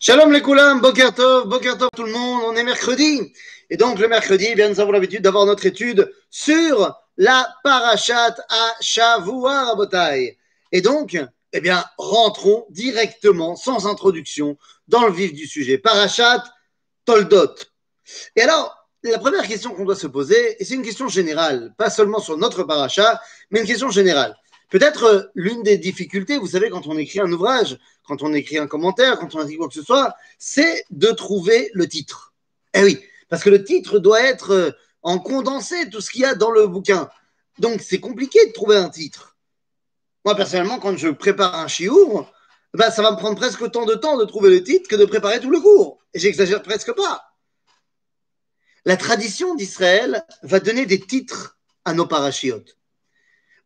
Shalom les Koulam, Boker Tov, Boker Tov tout le monde, on est mercredi. Et donc le mercredi, eh bien, nous avons l'habitude d'avoir notre étude sur la parachat à Shavua Rabotai. Et donc, eh bien, rentrons directement, sans introduction, dans le vif du sujet. Parachat Toldot. Et alors, la première question qu'on doit se poser, et c'est une question générale, pas seulement sur notre parachat, mais une question générale. Peut-être euh, l'une des difficultés, vous savez, quand on écrit un ouvrage, quand on écrit un commentaire, quand on écrit quoi que ce soit, c'est de trouver le titre. Eh oui, parce que le titre doit être euh, en condensé tout ce qu'il y a dans le bouquin. Donc c'est compliqué de trouver un titre. Moi personnellement, quand je prépare un chiour, ben, ça va me prendre presque autant de temps de trouver le titre que de préparer tout le cours. Et j'exagère presque pas. La tradition d'Israël va donner des titres à nos parachiotes.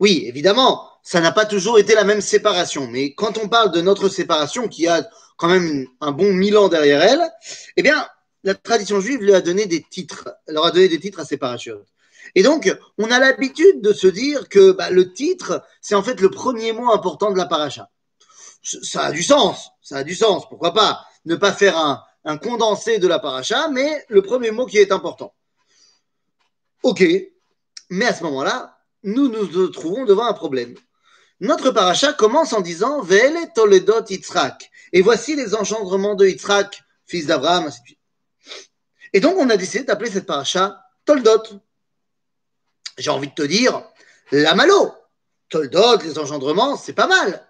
Oui, évidemment, ça n'a pas toujours été la même séparation. Mais quand on parle de notre séparation, qui a quand même un bon mille ans derrière elle, eh bien, la tradition juive lui a donné des titres, leur a donné des titres à ses parachutes. Et donc, on a l'habitude de se dire que bah, le titre, c'est en fait le premier mot important de la paracha. Ça a du sens, ça a du sens. Pourquoi pas ne pas faire un, un condensé de la paracha, mais le premier mot qui est important. Ok, mais à ce moment-là, nous nous trouvons devant un problème. Notre paracha commence en disant Vele Toledot Yitzhak. Et voici les engendrements de Yitzhak, fils d'Abraham. Et donc, on a décidé d'appeler cette paracha Toldot. J'ai envie de te dire, la malo. Toldot, les engendrements, c'est pas mal.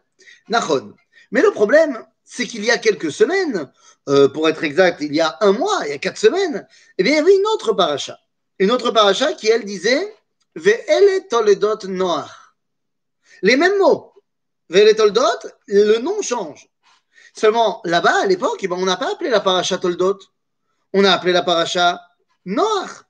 Nachon. Mais le problème, c'est qu'il y a quelques semaines, euh, pour être exact, il y a un mois, il y a quatre semaines, eh bien, il y avait une autre paracha. Une autre paracha qui, elle, disait Ve'ele Toledot Noach. Les mêmes mots. Toldot, le nom change. Seulement, là-bas, à l'époque, eh ben, on n'a pas appelé la paracha Toldot. On a appelé la paracha Noach.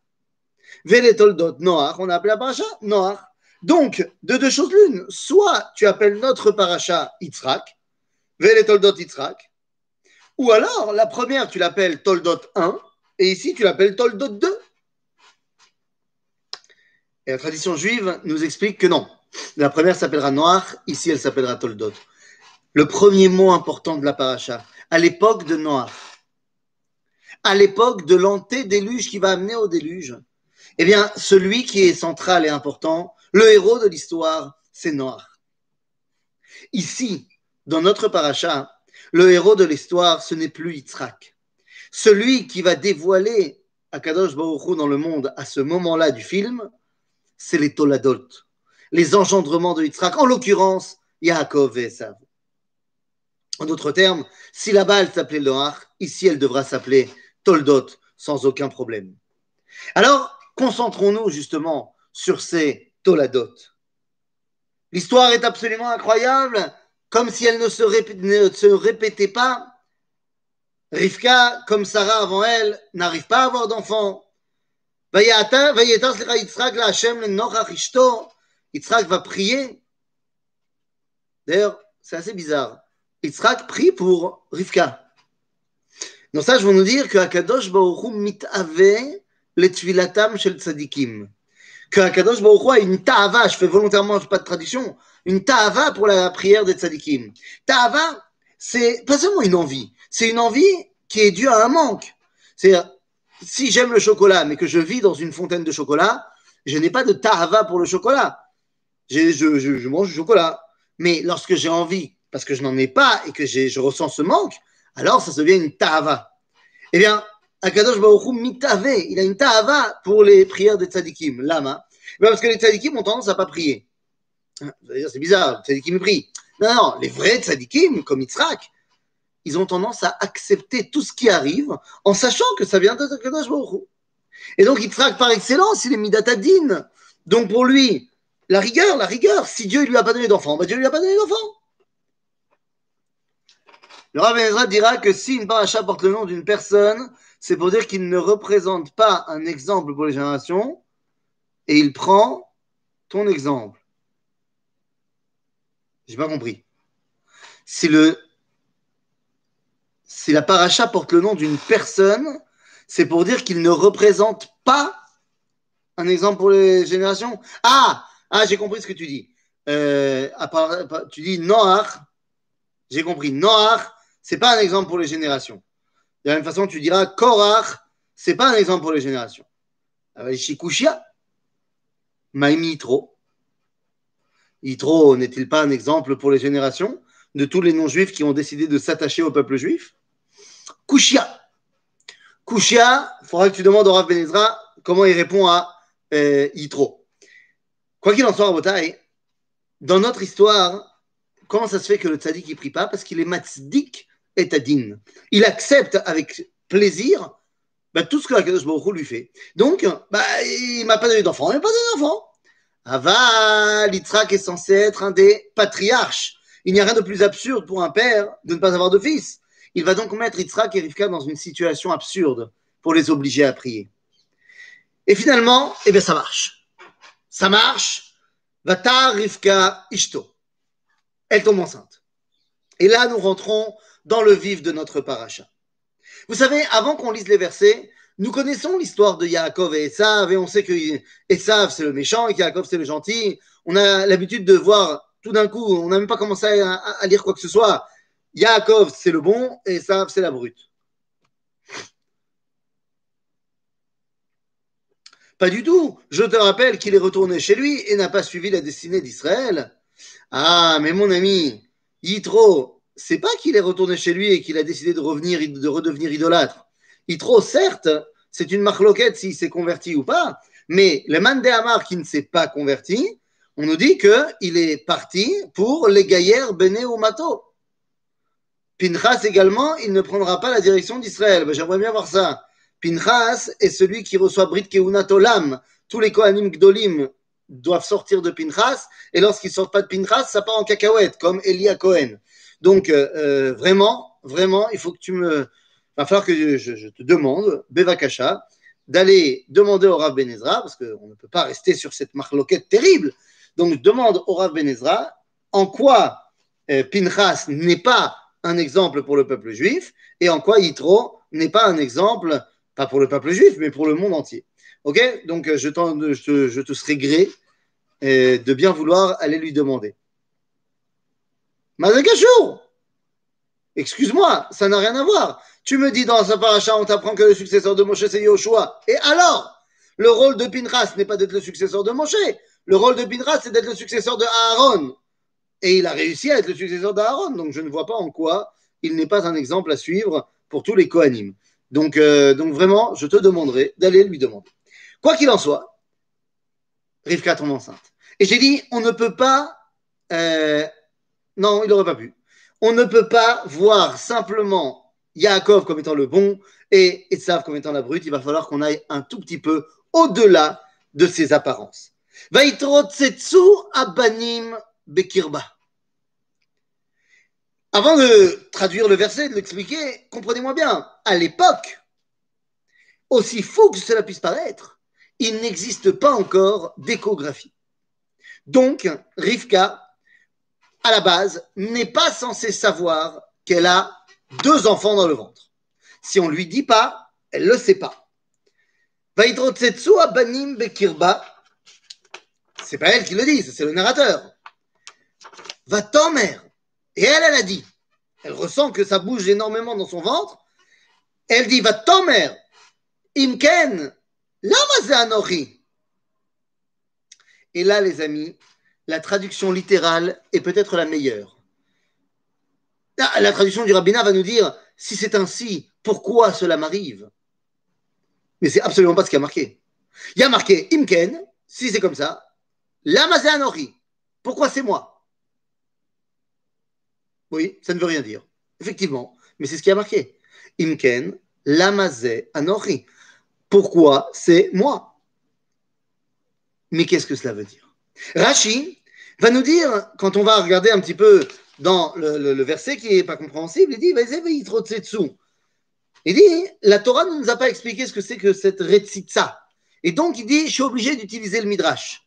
Toldot Noach, on a appelé la paracha Noach. Donc, de deux choses l'une. Soit tu appelles notre paracha Yitzhak, Toldot Yitzhak, ou alors, la première, tu l'appelles Toldot 1, et ici, tu l'appelles Toldot 2. Et la tradition juive nous explique que non. La première s'appellera Noach, ici elle s'appellera Toldot. Le premier mot important de la paracha, à l'époque de Noach, à l'époque de l'antédéluge qui va amener au déluge, eh bien, celui qui est central et important, le héros de l'histoire, c'est Noach. Ici, dans notre paracha, le héros de l'histoire, ce n'est plus Yitzhak. Celui qui va dévoiler Akadosh Baruch dans le monde à ce moment-là du film, c'est les Toladot les engendrements de Yitzhak, en l'occurrence Yaakov et Esav. En d'autres termes, si là-bas elle s'appelait Loach, ici elle devra s'appeler Toldot sans aucun problème. Alors, concentrons-nous justement sur ces Toladot. L'histoire est absolument incroyable, comme si elle ne se, répétait pas. Rivka, comme Sarah avant elle, n'arrive pas à avoir d'enfant. Yitzhak va prier. D'ailleurs, c'est assez bizarre. Yitzhak prie pour Rivka. Ça, je veux nous dire que Akadosh Baruch mitave le tfilatam shel tzadikim. Que Akadosh Baruch a une ta'ava, je fais volontairement pas de traduction, une ta'ava pour la prière des tzadikim. Ta'ava, c'est pas seulement une envie, c'est une envie qui est due à un manque. C'est si j'aime le chocolat, mais que je vis dans une fontaine de chocolat, je n'ai pas de ta'ava pour le chocolat je, mange du chocolat. Mais lorsque j'ai envie, parce que je n'en ai pas et que je ressens ce manque, alors ça devient une ta'ava. Eh bien, Akadosh Baruch mitave, il a une ta'ava pour les prières des tzadikim. Lama. Eh parce que les tzadikim ont tendance à pas prier. Hein, c'est bizarre, les tzadikim prient. Non, non, les vrais tzadikim, comme Yitzhak, ils ont tendance à accepter tout ce qui arrive en sachant que ça vient de Akadosh Baruch. Et donc Yitzhak, par excellence, il est midatadin. Donc pour lui, la rigueur, la rigueur. Si Dieu lui a pas donné d'enfant, bah Dieu lui a pas donné d'enfant. Le Rav dira que si une paracha porte le nom d'une personne, c'est pour dire qu'il ne représente pas un exemple pour les générations et il prend ton exemple. J'ai pas compris. Si si la paracha porte le nom d'une personne, c'est pour dire qu'il ne représente pas un exemple pour les générations. Ah, ah, j'ai compris ce que tu dis. Euh, tu dis Noach. J'ai compris. Noach, c'est pas un exemple pour les générations. De la même façon, tu diras Korach, c'est pas un exemple pour les générations. Shikushia, Maïmi Yitro. Yitro n'est-il pas un exemple pour les générations de tous les non-juifs qui ont décidé de s'attacher au peuple juif? Kushia. Kushia, il faudra que tu demandes au Rav Benezra comment il répond à euh, Yitro. Quoi qu'il en soit, Rabotai, dans notre histoire, comment ça se fait que le tzaddik ne prie pas? Parce qu'il est matzdik et tadin. Il accepte avec plaisir bah, tout ce que la Kadosh lui fait. Donc, bah, il m'a pas donné d'enfant, il m'a pas donné d'enfant. Aval, Yitzhak est censé être un des patriarches. Il n'y a rien de plus absurde pour un père de ne pas avoir de fils. Il va donc mettre Yitzhak et Rivka dans une situation absurde pour les obliger à prier. Et finalement, eh bien, ça marche. Ça marche. Vata Rivka Ishto. Elle tombe enceinte. Et là, nous rentrons dans le vif de notre paracha. Vous savez, avant qu'on lise les versets, nous connaissons l'histoire de Yaakov et Esav, et on sait que Esav c'est le méchant et Yaakov c'est le gentil. On a l'habitude de voir tout d'un coup, on n'a même pas commencé à, lire quoi que ce soit. Yaakov c'est le bon et Esav c'est la brute. Pas du tout. Je te rappelle qu'il est retourné chez lui et n'a pas suivi la destinée d'Israël. Ah, mais mon ami, Yitro, c'est pas qu'il est retourné chez lui et qu'il a décidé de revenir, de redevenir idolâtre. Yitro, certes, c'est une marloquette s'il s'est converti ou pas, mais le Mandé Amar qui ne s'est pas converti, on nous dit qu'il est parti pour les gaillères Béné ou Mato. Pinchas également, il ne prendra pas la direction d'Israël. Ben, j'aimerais bien voir ça. Pinchas est celui qui reçoit Brit Keunat Olam. Tous les Kohanim Gdolim doivent sortir de Pinchas, et lorsqu'ils sortent pas de Pinchas, ça part en cacahuète, comme Elia Cohen. Donc, euh, euh, vraiment, vraiment, il faut que tu me. Il va falloir que je, te demande, Bevakasha, d'aller demander au Rav Benezra, parce qu'on ne peut pas rester sur cette marloquette terrible. Donc, demande au Rav Benezra en quoi euh, Pinchas n'est pas un exemple pour le peuple juif et en quoi Yitro n'est pas un exemple, pas pour le peuple juif, mais pour le monde entier. Ok? Donc, je, je, je te serai gré de bien vouloir aller lui demander. Mazakashur Excuse-moi, ça n'a rien à voir. Tu me dis dans ce paracha, on t'apprend que le successeur de Moshe, c'est Yoshua. Et alors? Le rôle de Pinchas n'est pas d'être le successeur de Moshe. Le rôle de Pinchas, c'est d'être le successeur de Aaron. Et il a réussi à être le successeur d'Aaron. Donc je ne vois pas en quoi il n'est pas un exemple à suivre pour tous les Kohanim. Donc, euh, donc vraiment, je te demanderai d'aller lui demander. Quoi qu'il en soit, Rivka tombe enceinte. Et j'ai dit, on ne peut pas euh, non, il n'aurait pas pu. On ne peut pas voir simplement Yaakov comme étant le bon et Esav comme étant la brute. Il va falloir qu'on aille un tout petit peu au-delà de ces apparences. abanim bekirba. Avant de traduire le verset, de l'expliquer, comprenez-moi bien, à l'époque, aussi fou que cela puisse paraître, il n'existe pas encore d'échographie. Donc, Rivka à la base, n'est pas censée savoir qu'elle a deux enfants dans le ventre. Si on ne lui dit pas, elle ne le sait pas. banim bekirba. C'est pas elle qui le dit, c'est le narrateur. Va mère. Et elle, elle a dit. Elle ressent que ça bouge énormément dans son ventre. Elle dit, va mère. Imken. Lama Et là, les amis, la traduction littérale est peut-être la meilleure. La traduction du rabbinat va nous dire si c'est ainsi, pourquoi cela m'arrive? Mais c'est absolument pas ce qui a marqué. Il y a marqué Imken, si c'est comme ça, Lamazéanori. Pourquoi c'est moi? Oui, ça ne veut rien dire. Effectivement, mais c'est ce qui a marqué. Imken, Lamazé Anori. Pourquoi c'est moi? Mais qu'est-ce que cela veut dire? Rashi va nous dire, quand on va regarder un petit peu dans le, verset qui n'est pas compréhensible, il dit Il dit la Torah ne nous a pas expliqué ce que c'est que cette Retzitza. Et donc il dit je suis obligé d'utiliser le Midrash.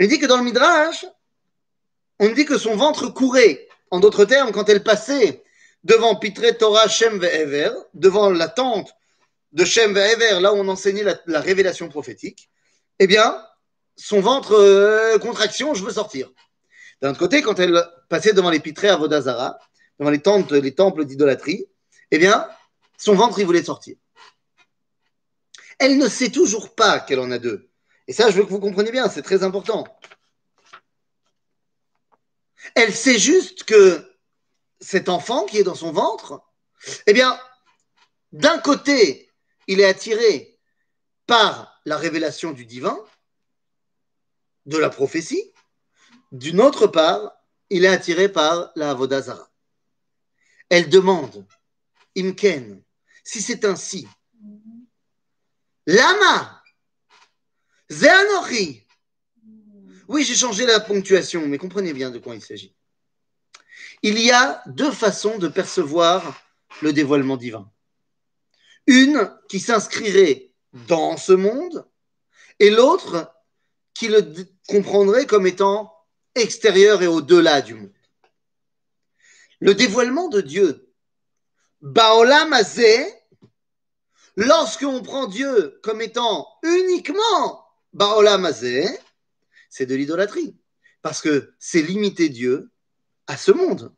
Il dit que dans le Midrash, on dit que son ventre courait. En d'autres termes, quand elle passait devant Pitre Torah Shem Ve'ever, devant la tente de Shem Ve'ever, là où on enseignait la, la révélation prophétique, eh bien, son ventre euh, contraction, je veux sortir. D'un autre côté, quand elle passait devant les pitrés à Vodazara, devant les temples, les temples d'idolâtrie, eh bien, son ventre, il voulait sortir. Elle ne sait toujours pas qu'elle en a deux. Et ça, je veux que vous compreniez bien, c'est très important. Elle sait juste que cet enfant qui est dans son ventre, eh bien, d'un côté, il est attiré par la révélation du divin, de la prophétie, d'une autre part, il est attiré par la Avodazara. Elle demande, Imken, si c'est ainsi, Lama, Zeanochi. Oui, j'ai changé la ponctuation, mais comprenez bien de quoi il s'agit. Il y a deux façons de percevoir le dévoilement divin. Une qui s'inscrirait dans ce monde et l'autre qui le comprendrait comme étant extérieur et au-delà du monde. Le dévoilement de Dieu, Baolam Azeh, lorsqu'on prend Dieu comme étant uniquement Baolam Azeh, c'est de l'idolâtrie. Parce que c'est limiter Dieu à ce monde.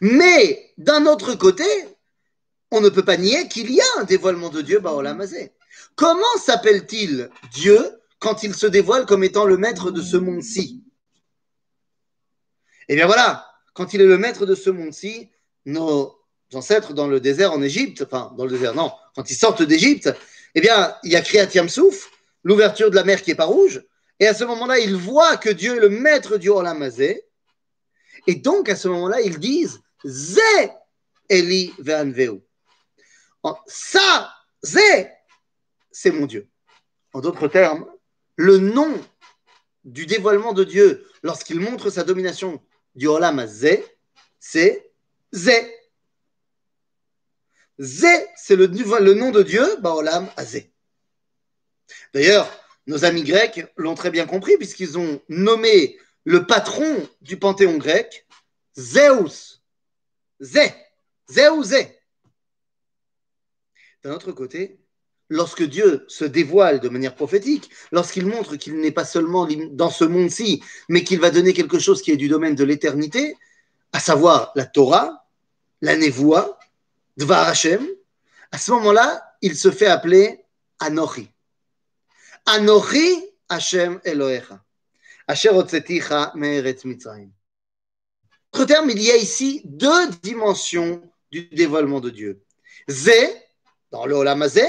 Mais d'un autre côté, on ne peut pas nier qu'il y a un dévoilement de Dieu, Baolam Azeh. Comment s'appelle-t-il Dieu quand il se dévoile comme étant le maître de ce monde-ci? Eh bien voilà, quand il est le maître de ce monde-ci, nos ancêtres dans le désert en Égypte, enfin dans le désert, non, quand ils sortent d'Égypte, eh bien, il y a Kriyat Yamsouf, l'ouverture de la mer qui est pas rouge, et à ce moment-là, ils voient que Dieu est le maître du Olamazé, et donc à ce moment-là, ils disent Zé Eli Ve'anveu. Ça, Zé, c'est mon Dieu. En d'autres termes, le nom du dévoilement de Dieu lorsqu'il montre sa domination du Olam Zé, c'est Zé. Zé, c'est le, le, nom de Dieu, Baolam Azé. D'ailleurs, nos amis grecs l'ont très bien compris puisqu'ils ont nommé le patron du panthéon grec Zeus. Zé. Zé. D'un autre côté, lorsque Dieu se dévoile de manière prophétique, lorsqu'il montre qu'il n'est pas seulement dans ce monde-ci, mais qu'il va donner quelque chose qui est du domaine de l'éternité, à savoir la Torah, la Nevoa, Dvar Hashem, à ce moment-là, il se fait appeler Anochi. Anochi Hashem Elohecha. Asher Otzeticha Me'eretz Mitzrayim. Autre terme, il y a ici deux dimensions du dévoilement de Dieu. Zé, dans le Olam Azé,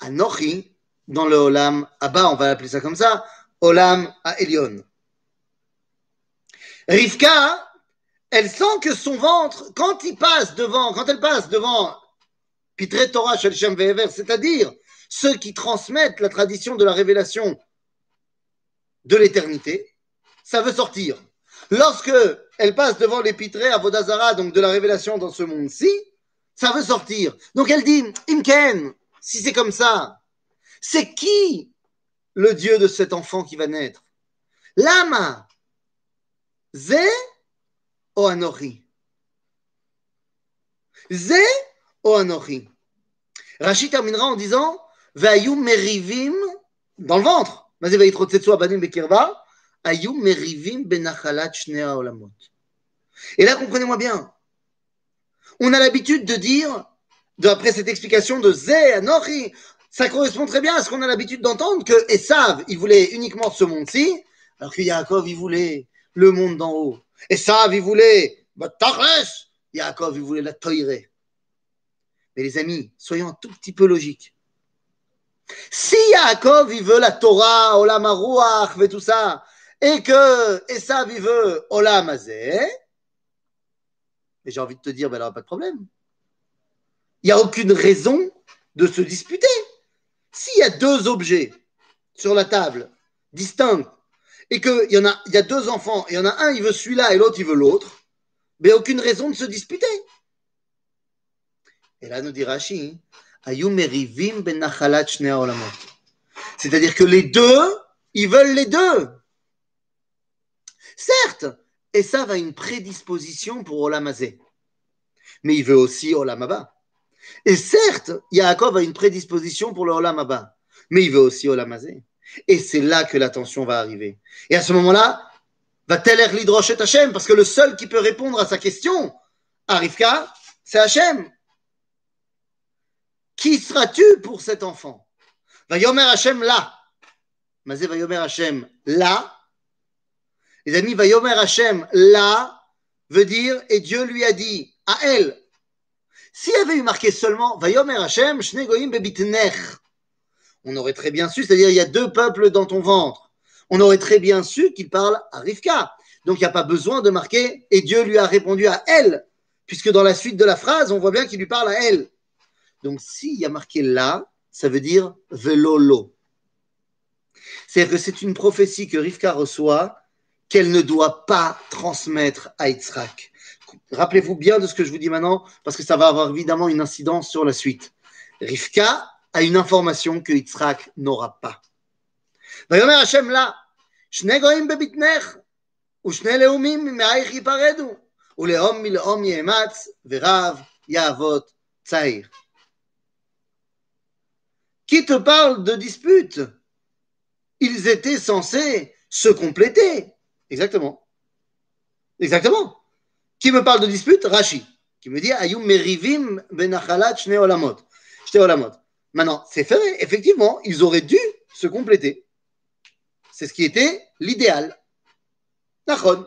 Anochi, dans le Olam Abba, on va l'appeler ça comme ça, Olam Elion. Rivka, elle sent que son ventre, quand il passe devant, quand elle passe devant Pitre Torah Shel Shem c'est-à-dire ceux qui transmettent la tradition de la révélation de l'éternité, ça veut sortir. Lorsque elle passe devant les pitrés à Vodazara, donc de la révélation dans ce monde-ci, ça veut sortir. Donc elle dit, Imken, si c'est comme ça, c'est qui le Dieu de cet enfant qui va naître? Lama, Zé ou Anochi Zé ou Anochi Rachid terminera en disant Merivim dans le ventre. Merivim benachalat olamot. Et là, comprenez-moi bien. On a l'habitude de dire, d'après cette explication de Zé, ça correspond très bien à ce qu'on a l'habitude d'entendre que Esav, il voulait uniquement ce monde-ci, alors que Yaakov, il voulait le monde d'en haut. Esav, il voulait Yaakov, voulait la toirée. Mais les amis, soyons un tout petit peu logiques. Si Yaakov, il veut la Torah, Olam Aruach, et tout ça, et que Esav, il veut Olam Azeh, et j'ai envie de te dire, ben, il n'y aura pas de problème. Il n'y a aucune raison de se disputer. S'il y a deux objets sur la table, distincts, et qu'il y, en a, y a deux enfants, et il y en a un, il veut celui-là, et l'autre, il veut l'autre, mais ben, aucune raison de se disputer. Et là, nous dit Rashi, c'est-à-dire que les deux, ils veulent les deux. Certes, et ça a une prédisposition pour Olamazé. Mais il veut aussi Olamaba. Et certes, Yaakov a une prédisposition pour le Olamaba. Mais il veut aussi Olamazé. Et c'est là que la tension va arriver. Et à ce moment-là, Va-t-elle l'hydroche Hachem Parce que le seul qui peut répondre à sa question, à Rivka, c'est Hachem. Qui seras-tu pour cet enfant? Va Yomer Hachem là. Mazé va Yomer Hachem là. Les amis, va Yomer Hachem là veut dire, et Dieu lui a dit à elle. S'il y avait eu marqué seulement va Yomer Hachem, Shnegoim bebitner, on aurait très bien su, c'est-à-dire il y a deux peuples dans ton ventre. On aurait très bien su qu'il parle à Rivka. Donc il n'y a pas besoin de marquer et Dieu lui a répondu à elle, puisque dans la suite de la phrase, on voit bien qu'il lui parle à elle. Donc s'il y a marqué là, ça veut dire velolo. C'est-à-dire que c'est une prophétie que Rivka reçoit qu'elle ne doit pas transmettre à Yitzhak. Rappelez-vous bien de ce que je vous dis maintenant, parce que ça va avoir évidemment une incidence sur la suite. Rivka a une information que Yitzhak n'aura pas. Qui te parle de dispute Ils étaient censés se compléter. Exactement. Exactement. Qui me parle de dispute? Rashi. Qui me dit Ayum merivim benachalat shne olamot. olamot. Maintenant, c'est fait. Effectivement, ils auraient dû se compléter. C'est ce qui était l'idéal. Nachon.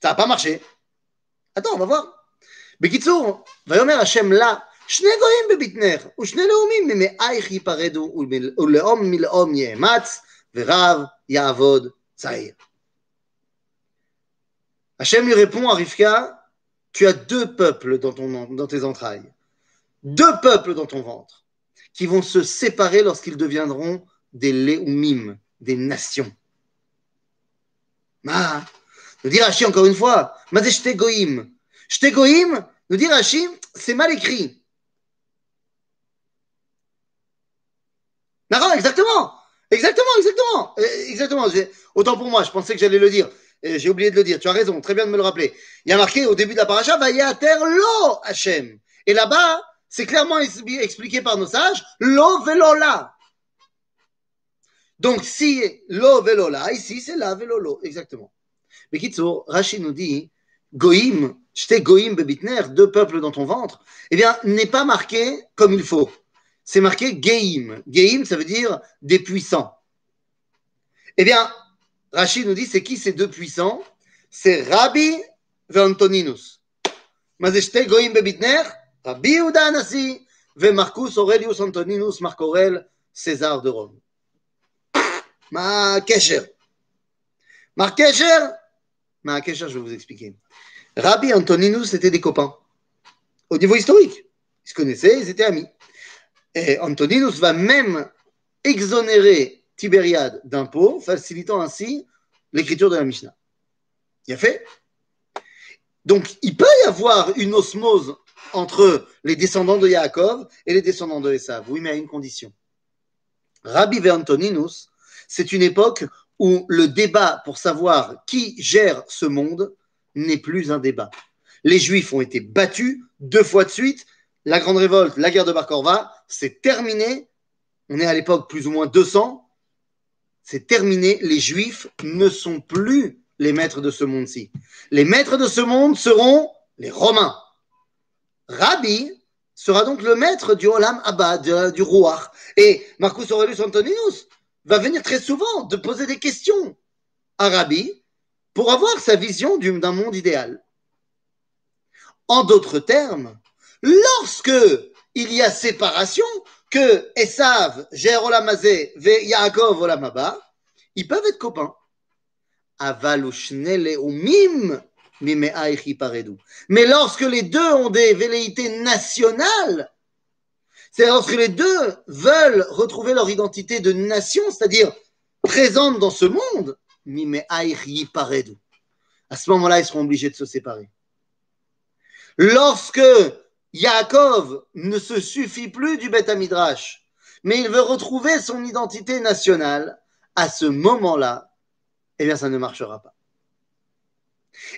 Ça n'a pas marché. Attends, on va voir. Bekitsour, Vayomer Hachem là, שני גויים בבטנך, ושני לאומים ממאייך ייפרדו, ולאום מלאום יאמץ, ורב יעבוד צעיר. Hachem lui répond à Rivka, tu as deux peuples dans, ton, dans tes entrailles, deux peuples dans ton ventre, qui vont se séparer lorsqu'ils deviendront des Léoumim, des nations. Ma, nous dit Rashi encore une fois, Ma c'est goïm. goïm, nous dit Rashi, c'est mal écrit. Exactement. Exactement, exactement. Euh, exactement. Autant pour moi, je pensais que j'allais le dire. J'ai oublié de le dire. Tu as raison, très bien de me le rappeler. Il y a marqué au début de la paracha, terre lo Hachem. Et là-bas, c'est clairement expliqué par nos sages, lo velola. Donc, si lo velola, ici, c'est la velolo, exactement. Mais Kitso, Rachid nous dit, goïm, j'étais goïm bebitner, deux peuples dans ton ventre, eh bien, n'est pas marqué comme il faut. C'est marqué geim. Geim, ça veut dire des puissants. Eh bien, Rachid nous dit, c'est qui ces deux puissants? C'est Rabbi et Antoninus. Mazeshte goïm bebitner, Rabbi Yehuda Anassi, et Marcus Aurelius Antoninus Marc César de Rome. Ma Kesher. Ma Kesher. Ma Kesher, je vais vous expliquer. Rabbi Antoninus étaient des copains. Au niveau historique. Ils se connaissaient, ils étaient amis. Et Antoninus va même exonérer Tibériade d'impôts, facilitant ainsi l'écriture de la Mishnah. Il a fait. Donc, il peut y avoir une osmose entre les descendants de Yaakov et les descendants de Esav. Oui, mais à une condition. Rabbi et Antoninus, c'est une époque où le débat pour savoir qui gère ce monde n'est plus un débat. Les Juifs ont été battus deux fois de suite. La grande révolte, la guerre de Bar Korva, c'est terminé. On est à l'époque plus ou moins 200. C'est terminé. Les Juifs ne sont plus les maîtres de ce monde-ci. Les maîtres de ce monde seront les Romains. Rabbi sera donc le maître du Olam Abba, du roi. Et Marcus Aurelius Antoninus va venir très souvent de poser des questions à Rabbi pour avoir sa vision d'un monde idéal. En d'autres termes, lorsque il y a séparation, que Esav gère ve Yaakov Olamaba, ils peuvent être copains. Mais lorsque les deux ont des velléités nationales, c'est lorsque les deux veulent retrouver leur identité de nation, c'est-à-dire présente dans ce monde, à ce moment-là, ils seront obligés de se séparer. Lorsque Yaakov ne se suffit plus du Beth Midrash, mais il veut retrouver son identité nationale, à ce moment-là, eh bien, ça ne marchera pas.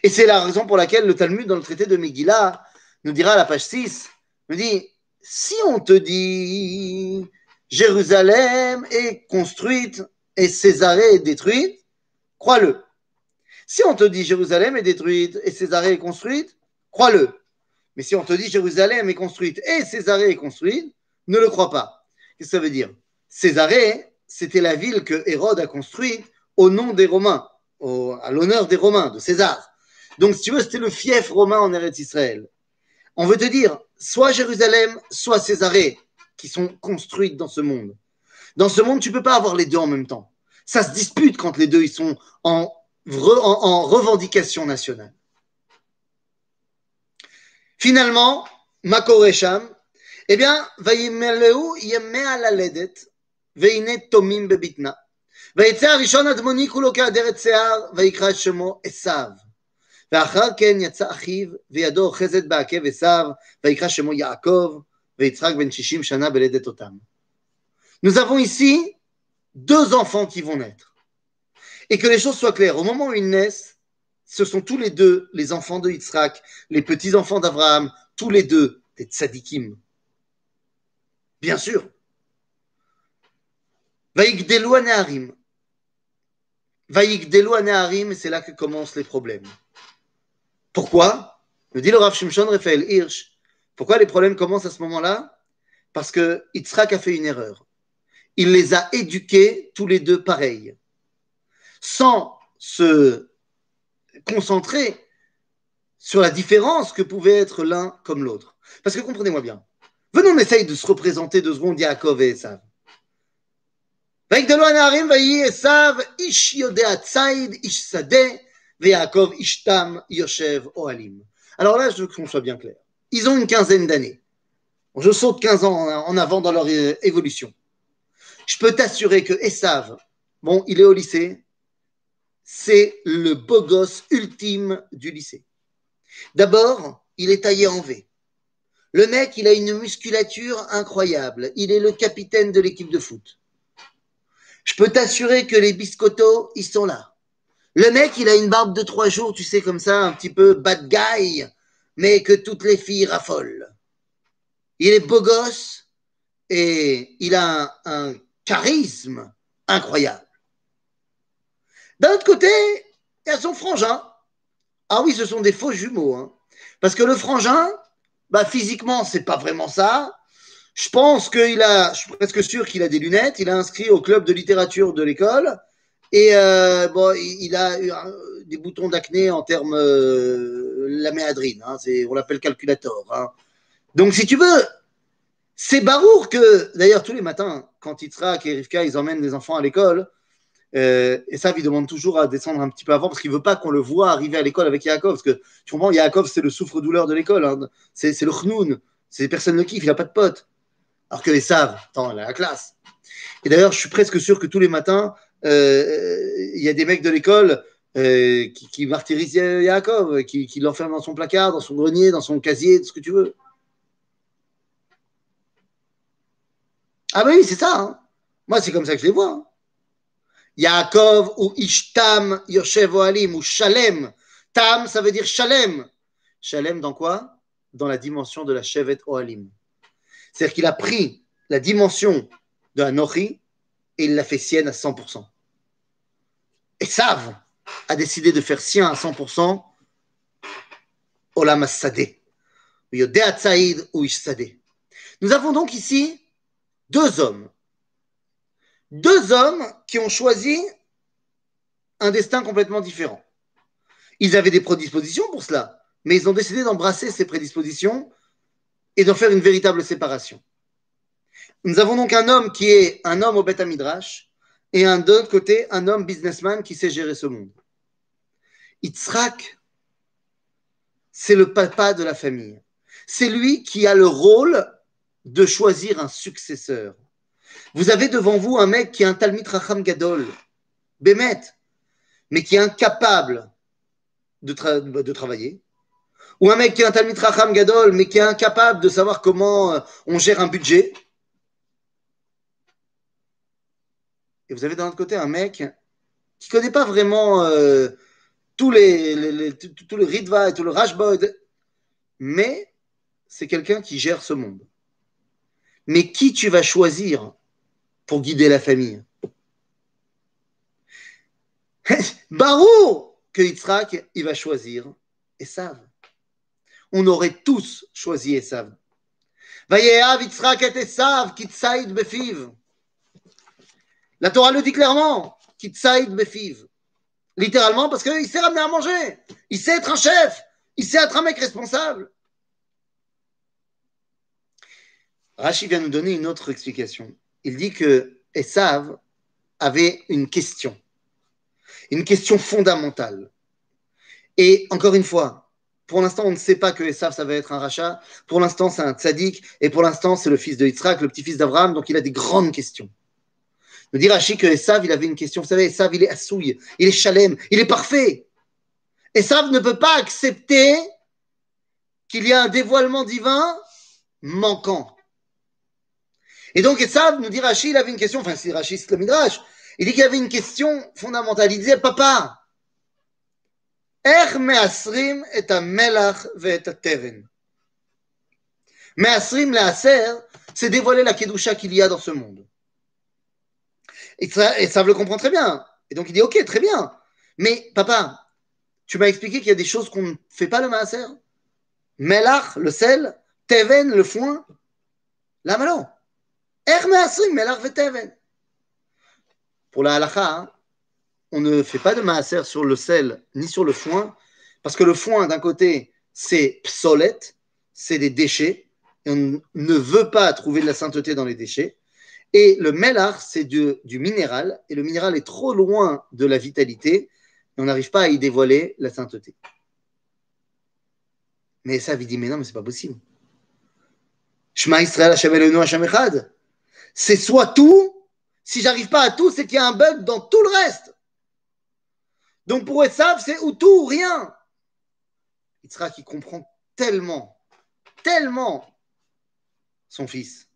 Et c'est la raison pour laquelle le Talmud, dans le traité de Megillah, nous dira à la page 6, nous dit si on te dit Jérusalem est construite et Césarée est détruite, crois-le. Si on te dit Jérusalem est détruite et Césarée est construite, crois-le. Mais si on te dit Jérusalem est construite et Césarée est construite, ne le crois pas. Qu'est-ce que ça veut dire? Césarée, c'était la ville que Hérode a construite au nom des Romains, à l'honneur des Romains, de César. Donc, si tu veux, c'était le fief romain en Eretz Israël. On veut te dire, soit Jérusalem, soit Césarée, qui sont construites dans ce monde. Dans ce monde, tu ne peux pas avoir les deux en même temps. Ça se dispute quand les deux ils sont en, en, revendication nationale. Finalement, Makoresham, eh bien, וימלאו ימי הללדת, והנה תומים בבטנה. ויצא הראשון אדמוני כולו כעדרת שיער, ויקרא את שמו עשיו. ואחר כן יצא אחיו, וידו אוחזת בעקב עשיו, ויקרא שמו יעקב, ויצחק בן שישים שנה בלדת אותם. Nous avons ici deux enfants qui vont naître. Et que les choses soient claires, au moment où ils naissent, ce sont tous les deux les enfants de Yitzhak, les petits-enfants d'Abraham, tous les deux des tzadikim. Bien sûr. Vaïkdelu aneharim. Vaïkdelu aneharim, c'est là que commencent les problèmes. Pourquoi? Me dit le Rav Shimshon Raphaël Hirsch. Pourquoi les problèmes commencent à ce moment-là? Parce que Yitzhak a fait une erreur il les a éduqués tous les deux pareils, sans se concentrer sur la différence que pouvait être l'un comme l'autre. Parce que comprenez-moi bien, venons, on essaye de se représenter deux secondes Yaakov et Esav. Alors là, je veux qu'on soit bien clair. Ils ont une quinzaine d'années. Je saute 15 ans en avant dans leur évolution. Je peux t'assurer que Esav, bon, il est au lycée, c'est le beau gosse ultime du lycée. D'abord, il est taillé en V. Le mec, il a une musculature incroyable. Il est le capitaine de l'équipe de foot. Je peux t'assurer que les biscottos, ils sont là. Le mec, il a une barbe de trois jours, tu sais, comme ça, un petit peu bad guy, mais que toutes les filles raffolent. Il est beau gosse et il a un charisme incroyable. D'un autre côté, il y a son frangin. Ah oui, ce sont des faux jumeaux. Hein. Parce que le frangin, bah, physiquement, c'est pas vraiment ça. Je pense qu'il a, je suis presque sûr qu'il a des lunettes. Il a inscrit au club de littérature de l'école. Et euh, bon, il a des boutons d'acné en termes euh, la méadrine. Hein, on l'appelle calculator. Hein. Donc, si tu veux, c'est Barour que, d'ailleurs, tous les matins, quand Yitzhak et Rivka, ils emmènent les enfants à l'école, euh, et ça, il demande toujours à descendre un petit peu avant parce qu'il veut pas qu'on le voit arriver à l'école avec Yaakov. Parce que tu comprends, Yaakov, c'est le souffre-douleur de l'école. Hein. C'est, le chnoun. C'est personne ne kiffe, il n'a pas de potes. Alors que les savent, attends, elle a la classe. Et d'ailleurs, je suis presque sûr que tous les matins, euh, il y a des mecs de l'école euh, qui, martyrisent Yaakov, qui, qui l'enferment dans son placard, dans son grenier, dans son casier, tout ce que tu veux. Ah bah oui, c'est ça. Hein. Moi, c'est comme ça que je les vois. Hein. Yaakov ou Ishtam Yoshev Oalim ou Shalem. Tam, ça veut dire Shalem. Shalem dans quoi? Dans la dimension de la Shevet Oalim. C'est-à-dire qu'il a pris la dimension de Anochi et il l'a fait sienne à 100%. Et Sav a décidé de faire sien à 100% Olam Ishsadeh. Nous avons donc ici deux hommes. Deux hommes qui ont choisi un destin complètement différent. Ils avaient des prédispositions pour cela, mais ils ont décidé d'embrasser ces prédispositions et d'en faire une véritable séparation. Nous avons donc un homme qui est un homme au Beth Midrash et un d'autre côté un homme businessman qui sait gérer ce monde. Yitzhak, c'est le papa de la famille. C'est lui qui a le rôle de choisir un successeur. Vous avez devant vous un mec qui a un Talmid Racham Gadol, Bémet, mais qui est incapable de, travailler. Ou un mec qui a un Talmid Racham Gadol, mais qui est incapable de savoir comment euh, on gère un budget. Et vous avez d'un autre côté un mec qui ne connaît pas vraiment euh, tous les, tout, le Ritva et tout le Rashbod, mais c'est quelqu'un qui gère ce monde mais qui tu vas choisir pour guider la famille Barou que Yitzhak, il va choisir Esav. On aurait tous choisi Esav. Et. La Torah le dit clairement. Littéralement parce qu'il sait ramener à manger. Il sait être un chef. Il sait être un mec responsable. Rachid vient nous donner une autre explication. Il dit que Esav avait une question, une question fondamentale. Et encore une fois, pour l'instant, on ne sait pas que Esav, ça va être un rachat. Pour l'instant, c'est un tzaddik. Et pour l'instant, c'est le fils de Yitzhak, le petit-fils d'Abraham. Donc, il a des grandes questions. Nous dit Rachid que Esav, il avait une question. Vous savez, Esav, il est assouille, il est chalem, il est parfait. Esav ne peut pas accepter qu'il y ait un dévoilement divin manquant. Et donc, Esav nous dit Rachid, il avait une question, enfin, c'est Rachid, c'est le Midrash. Il dit qu'il y avait une question fondamentale. Il disait Papa, Er measrim et à melach et à teven. Measrim l'aser, c'est dévoiler la kedusha qu'il y a dans ce monde. Et ça, et ça le comprend très bien. Et donc il dit Ok, très bien. Mais papa, tu m'as expliqué qu'il y a des choses qu'on ne fait pas le maaser. Melach, le sel, teven, le foin. Là. Pour la halakha, hein, on ne fait pas de maaser sur le sel ni sur le foin, parce que le foin, d'un côté, c'est psolette, c'est des déchets, et on ne veut pas trouver de la sainteté dans les déchets. Et le melach, c'est du, minéral, et le minéral est trop loin de la vitalité, et on n'arrive pas à y dévoiler la sainteté. Mais ça, il dit, mais non, mais c'est pas possible. Shema Israël, Hashem. C'est soit tout, si j'arrive pas à tout, c'est qu'il y a un bug dans tout le reste. Donc pour Esav, c'est ou tout ou rien. Yitzhak, qui comprend tellement, tellement son fils.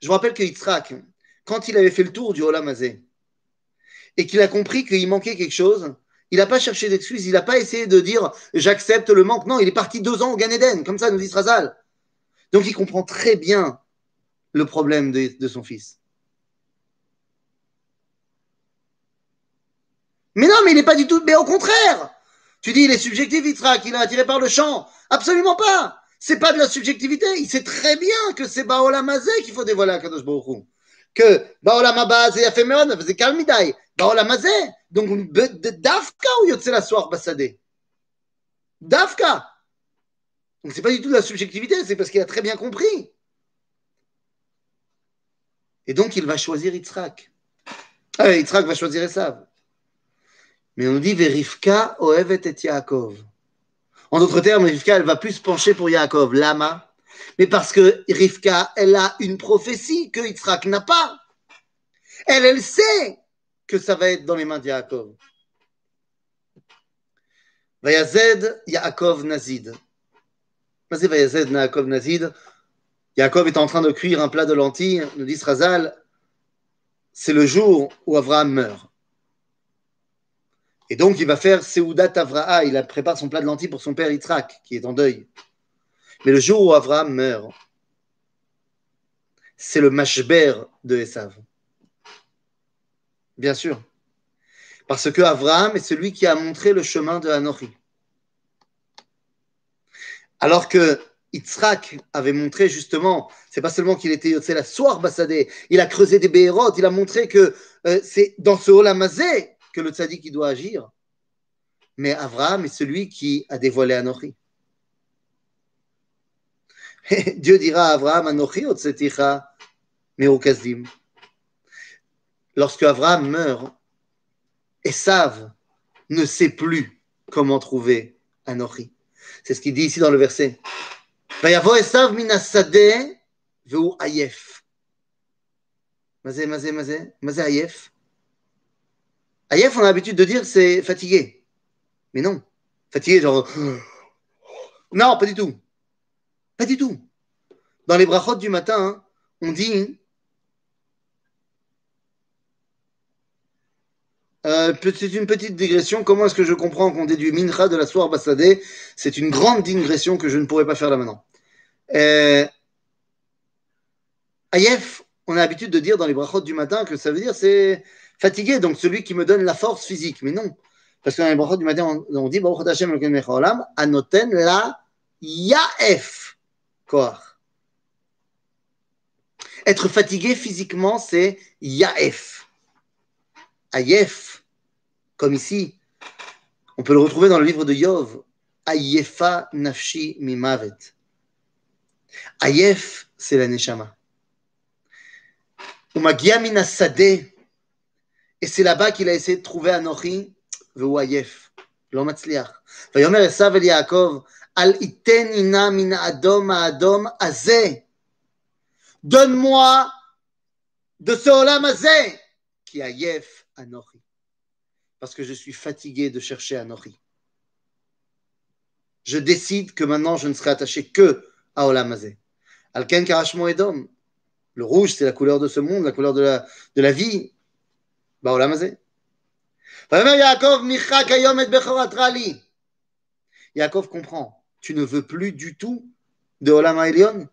Je vous rappelle que Yitzhak, quand il avait fait le tour du Olam Hazé, et qu'il a compris qu'il manquait quelque chose, il n'a pas cherché d'excuses, il n'a pas essayé de dire j'accepte le manque. Non, il est parti deux ans au Gan Eden, comme ça nous dit Srazal. Donc il comprend très bien le problème de, son fils. Mais non, mais il n'est pas du tout. Mais au contraire, tu dis il est subjectif, Yitzhak, il est attiré par le chant. Absolument pas. C'est pas de la subjectivité. Il sait très bien que c'est Baolam Hazé qu'il faut dévoiler à Kadosh Baruch Que Baolam Haba, c'est Yafemeon, c'est Kalmidai. Baolam Hazé. Donc, Dafka ou Yotze la soir Dafka. Donc, c'est pas du tout de la subjectivité, c'est parce qu'il a très bien compris. Et donc, il va choisir Yitzhak. Ah, Yitzhak va choisir Esav. Mais on nous dit Verifka oevet et Yaakov. En d'autres termes, Rivka, elle va plus se pencher pour Yaakov. Lama? Mais parce que Rivka, elle a une prophétie que Yitzhak n'a pas. Elle, elle sait que ça va être dans les mains de Yaakov. Vayazed Yaakov Nazid. Vas-y, Vayazed Yaakov Nazid. Yaakov est en train de cuire un plat de lentilles, nous dit Srazal. C'est le jour où Abraham meurt. Et donc, il va faire Seudat Avraa, il prépare son plat de lentilles pour son père Yitzhak, qui est en deuil. Mais le jour où Abraham meurt, c'est le mashber de Esav. Bien sûr. Parce que Abraham est celui qui a montré le chemin de Hanochi. Alors que Yitzhak avait montré justement, c'est pas seulement qu'il était c'est la soir bassadé, il a creusé des béhérotes, il a montré que euh, c'est dans ce Olamazé que le tzaddik doit agir. Mais Abraham est celui qui a dévoilé Anochi. Dieu dira à Abraham, Anochi otseticha meokazim. Lorsque Abraham meurt, Esav ne sait plus comment trouver Anochi. C'est ce qu'il dit ici dans le verset. Vayavo Esav minasade veu ayef. Mazé, mazé, mazé, mazé ayef. Ayef, on a l'habitude de dire c'est fatigué. Mais non. Fatigué, genre. Non, pas du tout. Pas du tout. Dans les brachot du matin, on dit. Euh, c'est une petite digression. Comment est-ce que je comprends qu'on déduit Mincha de la soirée Bassadé C'est une grande digression que je ne pourrais pas faire là maintenant. Euh, Ayef, on a l'habitude de dire dans les brachot du matin que ça veut dire c'est fatigué, donc celui qui me donne la force physique. Mais non, Parce que dans les brachot du matin, on, dit Baruch Hashem anoten la yaef koach. Être fatigué physiquement, c'est yaef. Ayef, comme ici. On peut le retrouver dans le livre de Yov. Ayefa nafshi mimavet. Ayef, c'est la neshama. Umagia mina sadeh. Et c'est là-bas qu'il a essayé de trouver Anochi, והוא עייף, לא מצליח. ויאמר עשיו אל יעקב, אל ייתן נא מן האדום האדום הזה. Donne-moi de ce olam הזה, qui עייף אנוכי. Parce que je suis fatigué de chercher Anochi. Je décide que maintenant je ne serai attaché que à Olam Hazé. Alken. Le rouge, c'est la couleur de ce monde, la couleur de la, de la vie. Olam Hazé. Yaakov comprend. Tu ne veux plus du tout de Olam.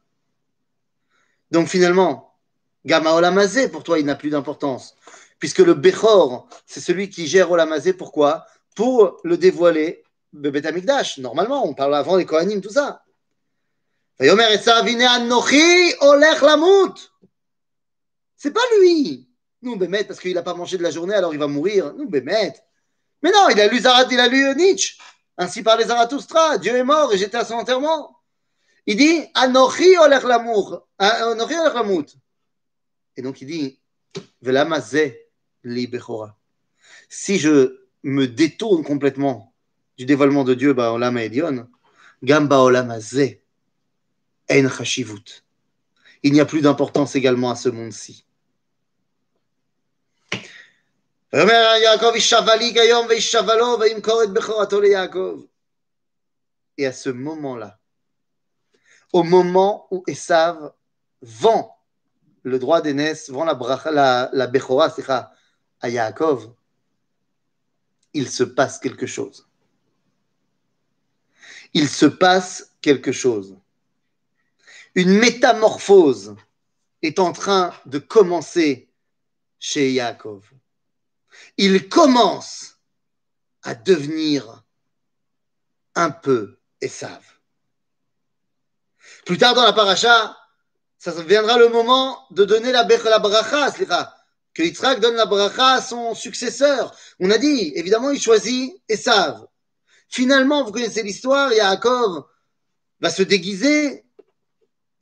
Donc finalement, Gama Olam pour toi, il n'a plus d'importance. Puisque le Bechor, c'est celui qui gère Olam. Pourquoi? Pour le dévoiler. Normalement, on parle avant les Kohanim, tout ça. C'est pas lui. Nous, Bémet, parce qu'il n'a pas mangé de la journée, alors il va mourir. Nous, Bémet. Mais non, il a lu Zarat, il a lu Nietzsche. Ainsi parlait Zarathustra. Dieu est mort et j'étais à son enterrement. Il dit Anochi olech l'amour. Anochi olech lamout. Et donc il dit li bechora. Si je me détourne complètement du dévoilement de Dieu, bah, olam elion, gamba olamazé en chashivut. Il n'y a plus d'importance également à ce monde-ci. Et à ce moment-là, au moment où Esav vend le droit d'aînesse, vend la, la, la Bechora à Yaakov, il se passe quelque chose. Il se passe quelque chose. Une métamorphose est en train de commencer chez Yaakov il commence à devenir un peu Esav. Plus tard dans la paracha, ça viendra le moment de donner la, la bracha, que Yitzhak donne la bracha à son successeur. On a dit, évidemment, il choisit Esav. Finalement, vous connaissez l'histoire, Yaakov va se déguiser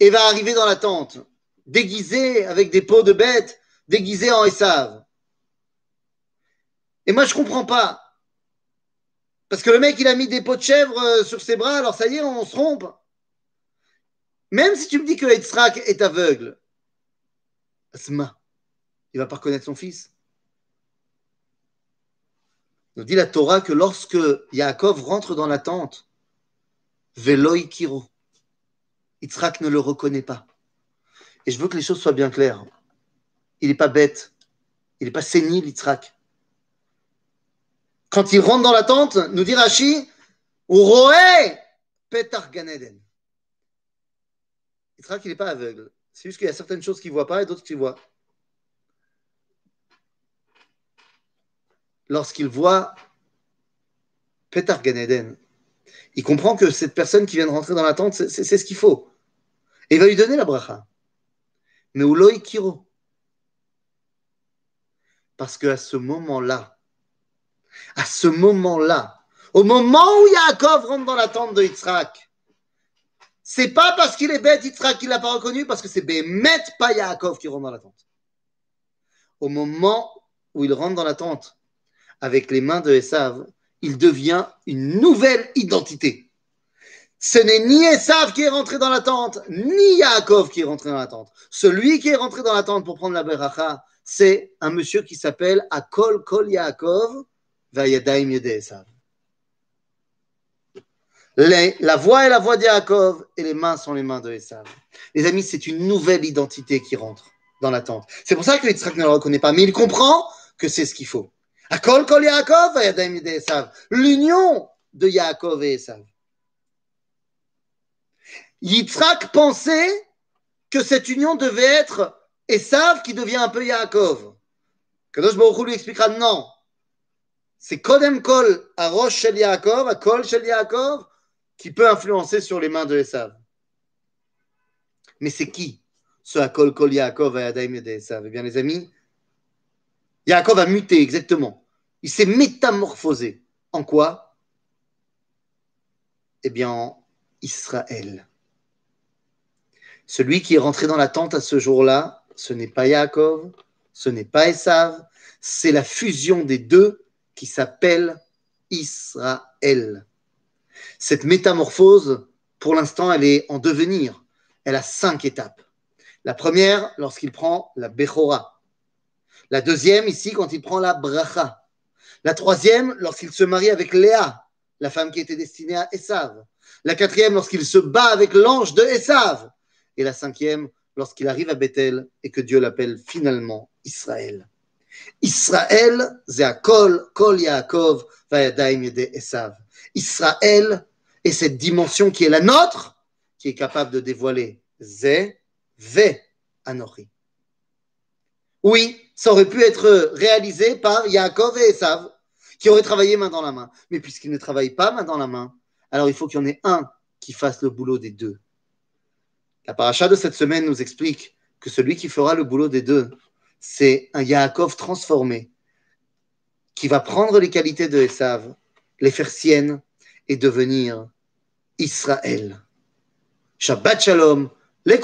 et va arriver dans la tente, déguisé avec des peaux de bêtes, déguisé en Esav. Et moi, je comprends pas. Parce que le mec, il a mis des pots de chèvre euh, sur ses bras, alors ça y est, on se trompe. Même si tu me dis que Yitzhak est aveugle, Asma, il va pas reconnaître son fils. Nous dit la Torah que lorsque Yaakov rentre dans la tente, Veloy Kiro, Yitzhak ne le reconnaît pas. Et je veux que les choses soient bien claires. Il n'est pas bête. Il n'est pas sénile, Yitzhak quand il rentre dans la tente, nous dit Rashi, Uroé Petar Ganeden. Il n'est pas aveugle. C'est juste qu'il y a certaines choses qu'il ne voit pas et d'autres qu'il voit. Lorsqu'il voit Petar Ganeden, il comprend que cette personne qui vient de rentrer dans la tente, c'est ce qu'il faut. Et il va lui donner la bracha. Mais Uloi Kiro. Parce qu'à ce moment-là, à ce moment-là, au moment où Yaakov rentre dans la tente de Yitzhak, c'est pas parce qu'il est bête Yitzhak qu'il l'a pas reconnu, parce que c'est Bémet, pas Yaakov qui rentre dans la tente. Au moment où il rentre dans la tente avec les mains de Esav, il devient une nouvelle identité. Ce n'est ni Esav qui est rentré dans la tente, ni Yaakov qui est rentré dans la tente. Celui qui est rentré dans la tente pour prendre la beracha, c'est un monsieur qui s'appelle Akol Kol Yaakov, la voix est la voix d'Yaakov et les mains sont les mains de Esav. Les amis, c'est une nouvelle identité qui rentre dans la tente. C'est pour ça que Yitzhak ne le reconnaît pas, mais il comprend que c'est ce qu'il faut. Akol kol Yaakov, L'union de Yaakov et Esav. Yitzhak pensait que cette union devait être Esav qui devient un peu Yaakov. Kadosh Baruch lui expliquera non, c'est Kodem Kol à Rosh Shel Yaakov, à Kol Shel Yaakov, qui peut influencer sur les mains de Esav. Mais c'est qui ce Akol Kol Yaakov à Yadaim et Esav? Eh bien, les amis, Yaakov a muté, exactement. Il s'est métamorphosé. En quoi? Eh bien, en Israël. Celui qui est rentré dans la tente à ce jour-là, ce n'est pas Yaakov, ce n'est pas Esav, c'est la fusion des deux qui s'appelle Israël. Cette métamorphose, pour l'instant, elle est en devenir. Elle a cinq étapes. La première, lorsqu'il prend la Bechora. La deuxième, ici, quand il prend la Bracha. La troisième, lorsqu'il se marie avec Léa, la femme qui était destinée à Esav. La quatrième, lorsqu'il se bat avec l'ange de Esav. Et la cinquième, lorsqu'il arrive à Bethel et que Dieu l'appelle finalement Israël. Israël, c'est Kol, Yaakov, Vayadaim Yede Esav. Israël est cette dimension qui est la nôtre, qui est capable de dévoiler Zé, Ve, Anochi. Oui, ça aurait pu être réalisé par Yaakov et Esav, qui auraient travaillé main dans la main. Mais puisqu'ils ne travaillent pas main dans la main, alors il faut qu'il y en ait un qui fasse le boulot des deux. La paracha de cette semaine nous explique que celui qui fera le boulot des deux, c'est un Yaakov transformé, qui va prendre les qualités de Esav, les faire siennes et devenir Israël. Shabbat Shalom, les